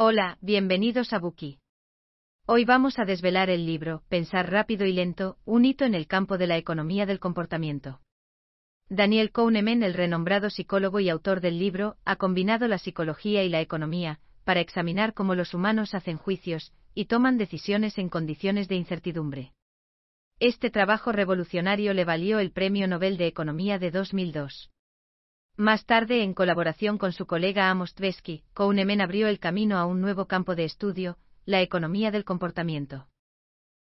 Hola, bienvenidos a Buki. Hoy vamos a desvelar el libro Pensar rápido y lento, un hito en el campo de la economía del comportamiento. Daniel Kahneman, el renombrado psicólogo y autor del libro, ha combinado la psicología y la economía para examinar cómo los humanos hacen juicios y toman decisiones en condiciones de incertidumbre. Este trabajo revolucionario le valió el Premio Nobel de Economía de 2002. Más tarde, en colaboración con su colega Amos Tversky, Kahneman abrió el camino a un nuevo campo de estudio, la economía del comportamiento.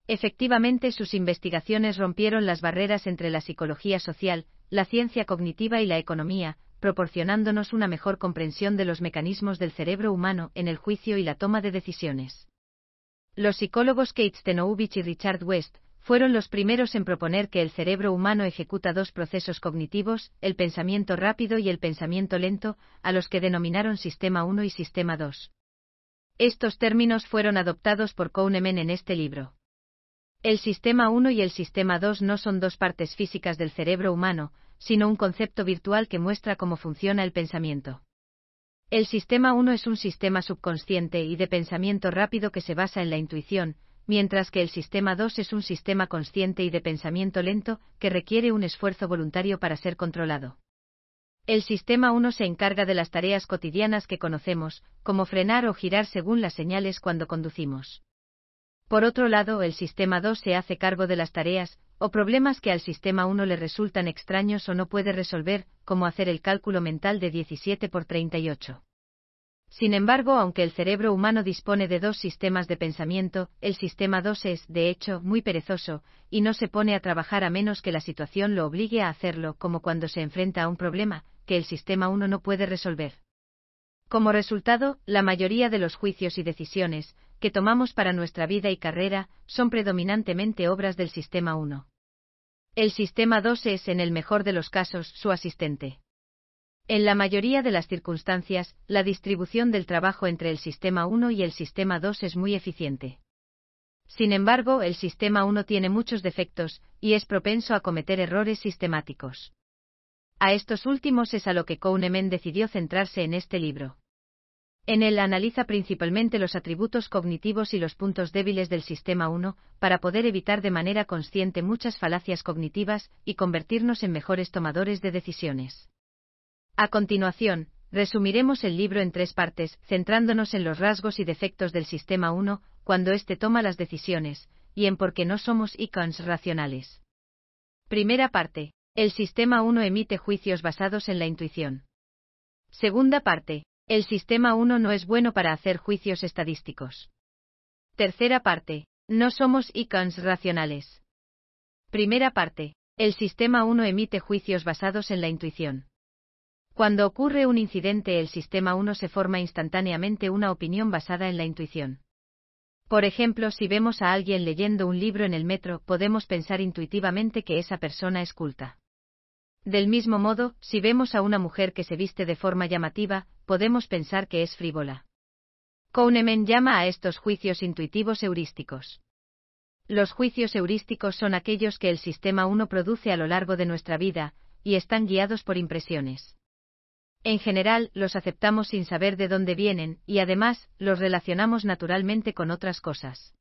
Efectivamente, sus investigaciones rompieron las barreras entre la psicología social, la ciencia cognitiva y la economía, proporcionándonos una mejor comprensión de los mecanismos del cerebro humano en el juicio y la toma de decisiones. Los psicólogos Kate Stenovich y Richard West fueron los primeros en proponer que el cerebro humano ejecuta dos procesos cognitivos, el pensamiento rápido y el pensamiento lento, a los que denominaron Sistema 1 y Sistema 2. Estos términos fueron adoptados por Kahneman en este libro. El Sistema 1 y el Sistema 2 no son dos partes físicas del cerebro humano, sino un concepto virtual que muestra cómo funciona el pensamiento. El Sistema 1 es un sistema subconsciente y de pensamiento rápido que se basa en la intuición, mientras que el sistema 2 es un sistema consciente y de pensamiento lento, que requiere un esfuerzo voluntario para ser controlado. El sistema 1 se encarga de las tareas cotidianas que conocemos, como frenar o girar según las señales cuando conducimos. Por otro lado, el sistema 2 se hace cargo de las tareas o problemas que al sistema 1 le resultan extraños o no puede resolver, como hacer el cálculo mental de 17 por 38. Sin embargo, aunque el cerebro humano dispone de dos sistemas de pensamiento, el sistema 2 es, de hecho, muy perezoso, y no se pone a trabajar a menos que la situación lo obligue a hacerlo, como cuando se enfrenta a un problema, que el sistema 1 no puede resolver. Como resultado, la mayoría de los juicios y decisiones que tomamos para nuestra vida y carrera son predominantemente obras del sistema 1. El sistema 2 es, en el mejor de los casos, su asistente. En la mayoría de las circunstancias, la distribución del trabajo entre el sistema 1 y el sistema 2 es muy eficiente. Sin embargo, el sistema 1 tiene muchos defectos, y es propenso a cometer errores sistemáticos. A estos últimos es a lo que Kahneman decidió centrarse en este libro. En él analiza principalmente los atributos cognitivos y los puntos débiles del sistema 1, para poder evitar de manera consciente muchas falacias cognitivas y convertirnos en mejores tomadores de decisiones. A continuación, resumiremos el libro en tres partes, centrándonos en los rasgos y defectos del sistema 1, cuando éste toma las decisiones, y en por qué no somos icons racionales. Primera parte. El sistema 1 emite juicios basados en la intuición. Segunda parte. El sistema 1 no es bueno para hacer juicios estadísticos. Tercera parte. No somos icons racionales. Primera parte. El sistema 1 emite juicios basados en la intuición. Cuando ocurre un incidente el sistema 1 se forma instantáneamente una opinión basada en la intuición. Por ejemplo, si vemos a alguien leyendo un libro en el metro, podemos pensar intuitivamente que esa persona es culta. Del mismo modo, si vemos a una mujer que se viste de forma llamativa, podemos pensar que es frívola. Kahneman llama a estos juicios intuitivos heurísticos. Los juicios heurísticos son aquellos que el sistema 1 produce a lo largo de nuestra vida, y están guiados por impresiones. En general, los aceptamos sin saber de dónde vienen, y además, los relacionamos naturalmente con otras cosas.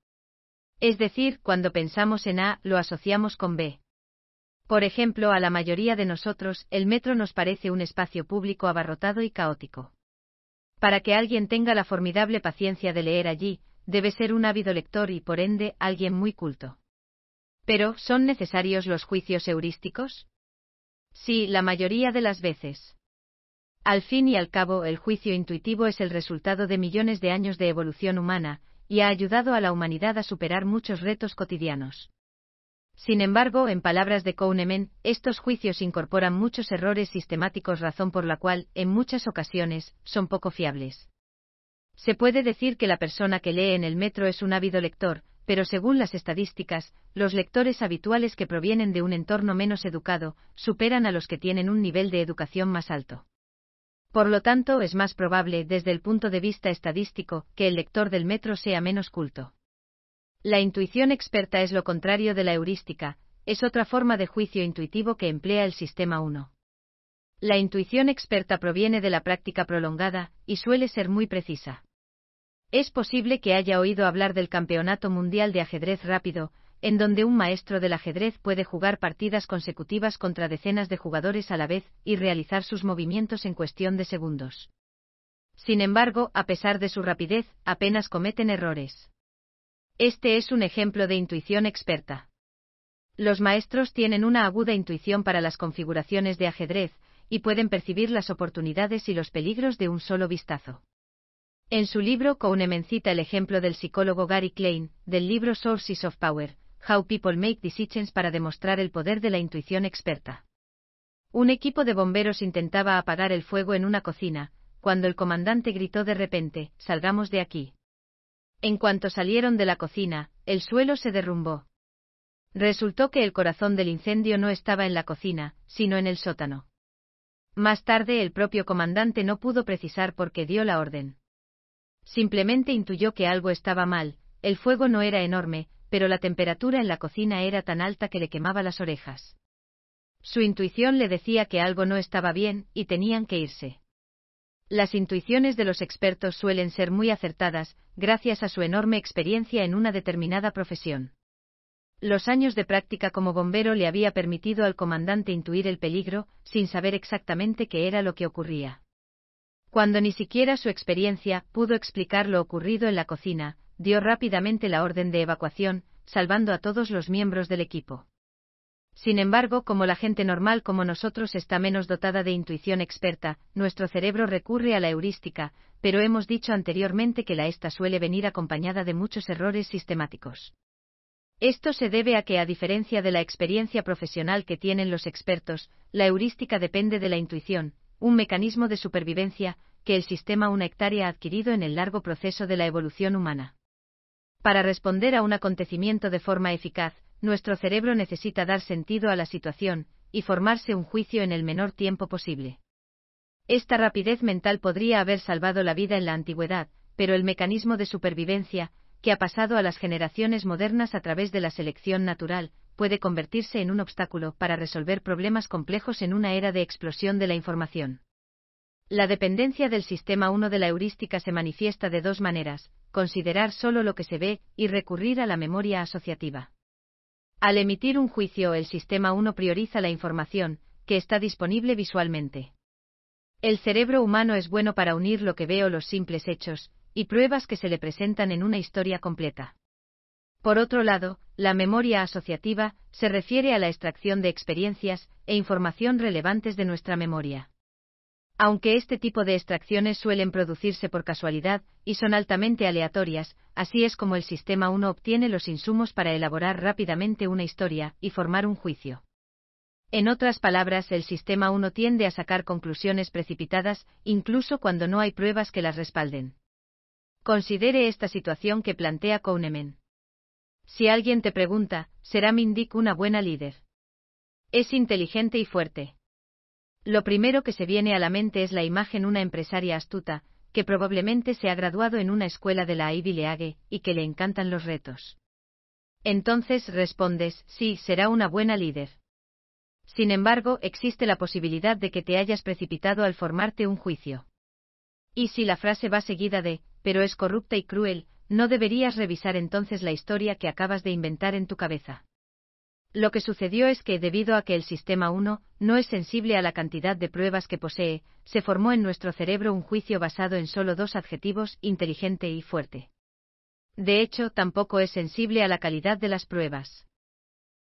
Es decir, cuando pensamos en A, lo asociamos con B. Por ejemplo, a la mayoría de nosotros, el metro nos parece un espacio público abarrotado y caótico. Para que alguien tenga la formidable paciencia de leer allí, debe ser un ávido lector y, por ende, alguien muy culto. Pero, ¿son necesarios los juicios heurísticos? Sí, la mayoría de las veces. Al fin y al cabo, el juicio intuitivo es el resultado de millones de años de evolución humana, y ha ayudado a la humanidad a superar muchos retos cotidianos. Sin embargo, en palabras de Kahneman, estos juicios incorporan muchos errores sistemáticos, razón por la cual, en muchas ocasiones, son poco fiables. Se puede decir que la persona que lee en el metro es un ávido lector, pero según las estadísticas, los lectores habituales que provienen de un entorno menos educado, superan a los que tienen un nivel de educación más alto. Por lo tanto, es más probable, desde el punto de vista estadístico, que el lector del metro sea menos culto. La intuición experta es lo contrario de la heurística, es otra forma de juicio intuitivo que emplea el sistema 1. La intuición experta proviene de la práctica prolongada, y suele ser muy precisa. Es posible que haya oído hablar del Campeonato Mundial de Ajedrez Rápido, en donde un maestro del ajedrez puede jugar partidas consecutivas contra decenas de jugadores a la vez y realizar sus movimientos en cuestión de segundos. Sin embargo, a pesar de su rapidez, apenas cometen errores. Este es un ejemplo de intuición experta. Los maestros tienen una aguda intuición para las configuraciones de ajedrez, y pueden percibir las oportunidades y los peligros de un solo vistazo. En su libro Kahneman cita el ejemplo del psicólogo Gary Klein, del libro Sources of Power, How People Make Decisions para demostrar el poder de la intuición experta. Un equipo de bomberos intentaba apagar el fuego en una cocina, cuando el comandante gritó de repente, Salgamos de aquí. En cuanto salieron de la cocina, el suelo se derrumbó. Resultó que el corazón del incendio no estaba en la cocina, sino en el sótano. Más tarde el propio comandante no pudo precisar por qué dio la orden. Simplemente intuyó que algo estaba mal, el fuego no era enorme, pero la temperatura en la cocina era tan alta que le quemaba las orejas. Su intuición le decía que algo no estaba bien, y tenían que irse. Las intuiciones de los expertos suelen ser muy acertadas, gracias a su enorme experiencia en una determinada profesión. Los años de práctica como bombero le había permitido al comandante intuir el peligro, sin saber exactamente qué era lo que ocurría. Cuando ni siquiera su experiencia pudo explicar lo ocurrido en la cocina, dio rápidamente la orden de evacuación, salvando a todos los miembros del equipo. Sin embargo, como la gente normal como nosotros está menos dotada de intuición experta, nuestro cerebro recurre a la heurística, pero hemos dicho anteriormente que la esta suele venir acompañada de muchos errores sistemáticos. Esto se debe a que, a diferencia de la experiencia profesional que tienen los expertos, la heurística depende de la intuición, un mecanismo de supervivencia que el sistema una hectárea ha adquirido en el largo proceso de la evolución humana. Para responder a un acontecimiento de forma eficaz, nuestro cerebro necesita dar sentido a la situación, y formarse un juicio en el menor tiempo posible. Esta rapidez mental podría haber salvado la vida en la antigüedad, pero el mecanismo de supervivencia, que ha pasado a las generaciones modernas a través de la selección natural, puede convertirse en un obstáculo para resolver problemas complejos en una era de explosión de la información. La dependencia del sistema 1 de la heurística se manifiesta de dos maneras, considerar solo lo que se ve y recurrir a la memoria asociativa. Al emitir un juicio, el sistema 1 prioriza la información, que está disponible visualmente. El cerebro humano es bueno para unir lo que ve o los simples hechos, y pruebas que se le presentan en una historia completa. Por otro lado, la memoria asociativa se refiere a la extracción de experiencias e información relevantes de nuestra memoria. Aunque este tipo de extracciones suelen producirse por casualidad y son altamente aleatorias, así es como el sistema 1 obtiene los insumos para elaborar rápidamente una historia y formar un juicio. En otras palabras, el sistema 1 tiende a sacar conclusiones precipitadas, incluso cuando no hay pruebas que las respalden. Considere esta situación que plantea Kahneman. Si alguien te pregunta, ¿será Mindik una buena líder? Es inteligente y fuerte. Lo primero que se viene a la mente es la imagen una empresaria astuta, que probablemente se ha graduado en una escuela de la Ivy League, y que le encantan los retos. Entonces respondes, sí, será una buena líder. Sin embargo, existe la posibilidad de que te hayas precipitado al formarte un juicio. Y si la frase va seguida de, pero es corrupta y cruel, no deberías revisar entonces la historia que acabas de inventar en tu cabeza. Lo que sucedió es que, debido a que el sistema 1 no es sensible a la cantidad de pruebas que posee, se formó en nuestro cerebro un juicio basado en solo dos adjetivos, inteligente y fuerte. De hecho, tampoco es sensible a la calidad de las pruebas.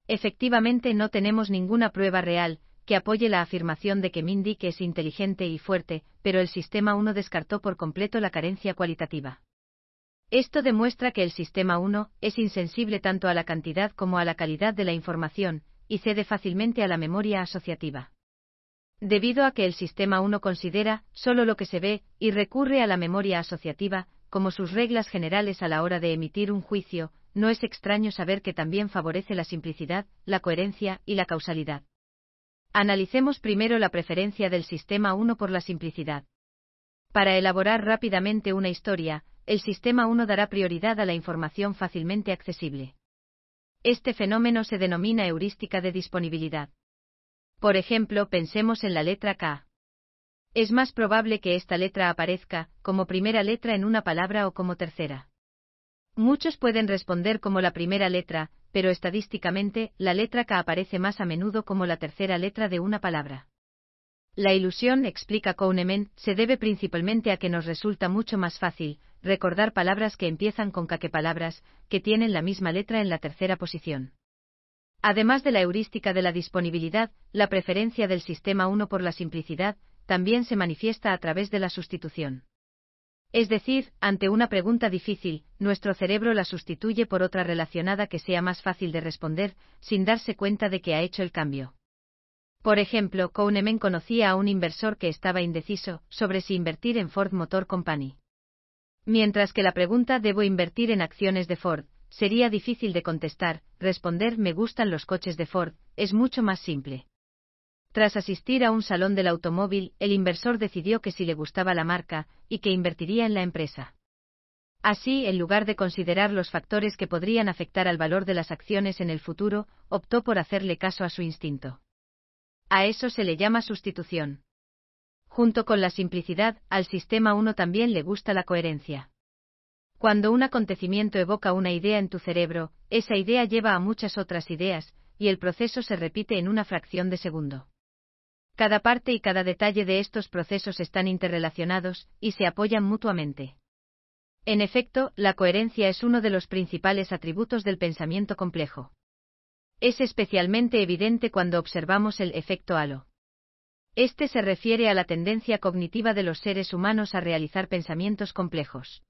Efectivamente, no tenemos ninguna prueba real que apoye la afirmación de que Mindy es inteligente y fuerte, pero el sistema 1 descartó por completo la carencia cualitativa. Esto demuestra que el sistema 1 es insensible tanto a la cantidad como a la calidad de la información, y cede fácilmente a la memoria asociativa. Debido a que el sistema 1 considera solo lo que se ve y recurre a la memoria asociativa como sus reglas generales a la hora de emitir un juicio, no es extraño saber que también favorece la simplicidad, la coherencia y la causalidad. Analicemos primero la preferencia del sistema 1 por la simplicidad. Para elaborar rápidamente una historia, el sistema 1 dará prioridad a la información fácilmente accesible. Este fenómeno se denomina heurística de disponibilidad. Por ejemplo, pensemos en la letra K. Es más probable que esta letra aparezca como primera letra en una palabra o como tercera. Muchos pueden responder como la primera letra, pero estadísticamente, la letra K aparece más a menudo como la tercera letra de una palabra. La ilusión, explica Kahneman, se debe principalmente a que nos resulta mucho más fácil recordar palabras que empiezan con K que palabras que tienen la misma letra en la tercera posición. Además de la heurística de la disponibilidad, la preferencia del sistema 1 por la simplicidad también se manifiesta a través de la sustitución. Es decir, ante una pregunta difícil, nuestro cerebro la sustituye por otra relacionada que sea más fácil de responder, sin darse cuenta de que ha hecho el cambio. Por ejemplo, Kahneman conocía a un inversor que estaba indeciso sobre si invertir en Ford Motor Company. Mientras que la pregunta ¿debo invertir en acciones de Ford? sería difícil de contestar, responder me gustan los coches de Ford, es mucho más simple. Tras asistir a un salón del automóvil, el inversor decidió que si le gustaba la marca, y que invertiría en la empresa. Así, en lugar de considerar los factores que podrían afectar al valor de las acciones en el futuro, optó por hacerle caso a su instinto. A eso se le llama sustitución. Junto con la simplicidad, al sistema 1 también le gusta la coherencia. Cuando un acontecimiento evoca una idea en tu cerebro, esa idea lleva a muchas otras ideas, y el proceso se repite en una fracción de segundo. Cada parte y cada detalle de estos procesos están interrelacionados y se apoyan mutuamente. En efecto, la coherencia es uno de los principales atributos del pensamiento complejo. Es especialmente evidente cuando observamos el efecto halo. Este se refiere a la tendencia cognitiva de los seres humanos a realizar pensamientos complejos.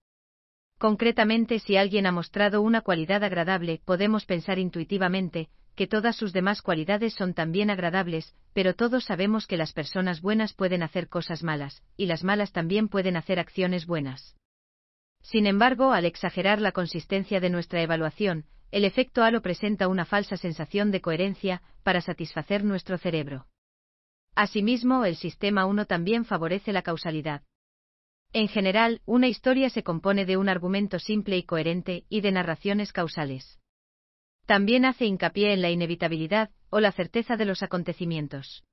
Concretamente, si alguien ha mostrado una cualidad agradable, podemos pensar intuitivamente, que todas sus demás cualidades son también agradables, pero todos sabemos que las personas buenas pueden hacer cosas malas, y las malas también pueden hacer acciones buenas. Sin embargo, al exagerar la consistencia de nuestra evaluación, el efecto halo presenta una falsa sensación de coherencia para satisfacer nuestro cerebro. Asimismo, el sistema 1 también favorece la causalidad. En general, una historia se compone de un argumento simple y coherente y de narraciones causales. También hace hincapié en la inevitabilidad o la certeza de los acontecimientos.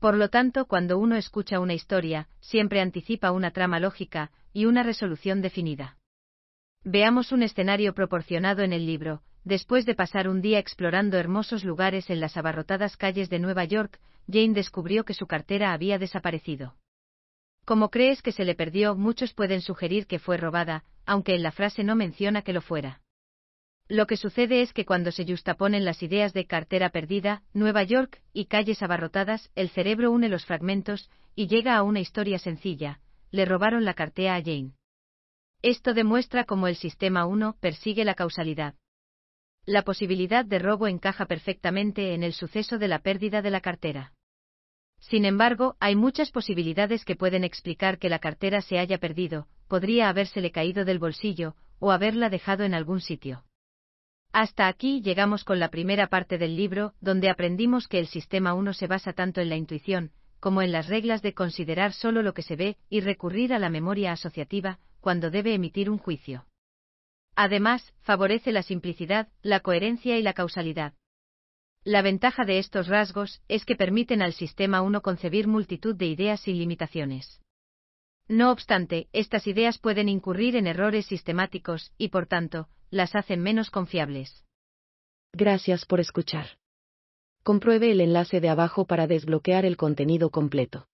Por lo tanto, cuando uno escucha una historia, siempre anticipa una trama lógica y una resolución definida. Veamos un escenario proporcionado en el libro. Después de pasar un día explorando hermosos lugares en las abarrotadas calles de Nueva York, Jane descubrió que su cartera había desaparecido. Como crees que se le perdió, muchos pueden sugerir que fue robada, aunque en la frase no menciona que lo fuera. Lo que sucede es que cuando se justaponen las ideas de cartera perdida, Nueva York y calles abarrotadas, el cerebro une los fragmentos y llega a una historia sencilla. Le robaron la cartera a Jane. Esto demuestra cómo el sistema 1 persigue la causalidad. La posibilidad de robo encaja perfectamente en el suceso de la pérdida de la cartera. Sin embargo, hay muchas posibilidades que pueden explicar que la cartera se haya perdido, podría habérsele caído del bolsillo, o haberla dejado en algún sitio. Hasta aquí llegamos con la primera parte del libro, donde aprendimos que el sistema 1 se basa tanto en la intuición, como en las reglas de considerar solo lo que se ve y recurrir a la memoria asociativa, cuando debe emitir un juicio. Además, favorece la simplicidad, la coherencia y la causalidad. La ventaja de estos rasgos es que permiten al sistema 1 concebir multitud de ideas sin limitaciones. No obstante, estas ideas pueden incurrir en errores sistemáticos y, por tanto, las hacen menos confiables. Gracias por escuchar. Compruebe el enlace de abajo para desbloquear el contenido completo.